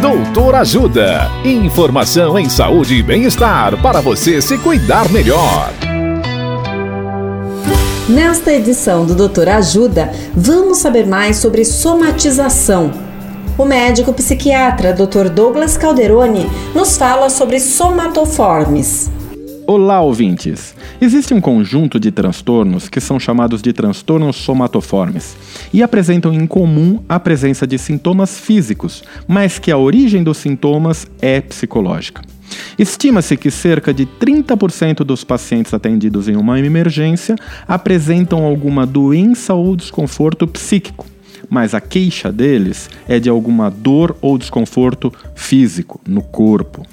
Doutor Ajuda. Informação em saúde e bem-estar para você se cuidar melhor. Nesta edição do Doutor Ajuda, vamos saber mais sobre somatização. O médico psiquiatra Dr. Douglas Calderoni nos fala sobre somatoformes. Olá, ouvintes! Existe um conjunto de transtornos que são chamados de transtornos somatoformes e apresentam em comum a presença de sintomas físicos, mas que a origem dos sintomas é psicológica. Estima-se que cerca de 30% dos pacientes atendidos em uma emergência apresentam alguma doença ou desconforto psíquico, mas a queixa deles é de alguma dor ou desconforto físico no corpo.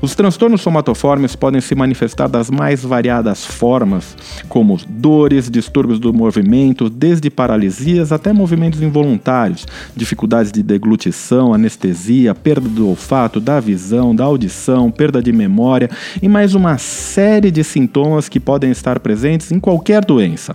Os transtornos somatoformes podem se manifestar das mais variadas formas, como dores, distúrbios do movimento, desde paralisias até movimentos involuntários, dificuldades de deglutição, anestesia, perda do olfato, da visão, da audição, perda de memória e mais uma série de sintomas que podem estar presentes em qualquer doença.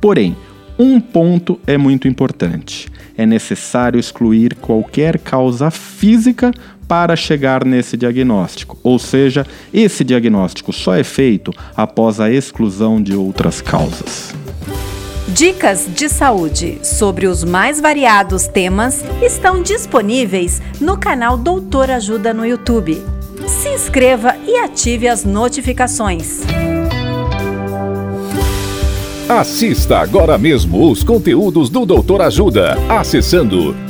Porém, um ponto é muito importante: é necessário excluir qualquer causa física para chegar nesse diagnóstico, ou seja, esse diagnóstico só é feito após a exclusão de outras causas. Dicas de saúde sobre os mais variados temas estão disponíveis no canal Doutor Ajuda no YouTube. Se inscreva e ative as notificações. Assista agora mesmo os conteúdos do Doutor Ajuda, acessando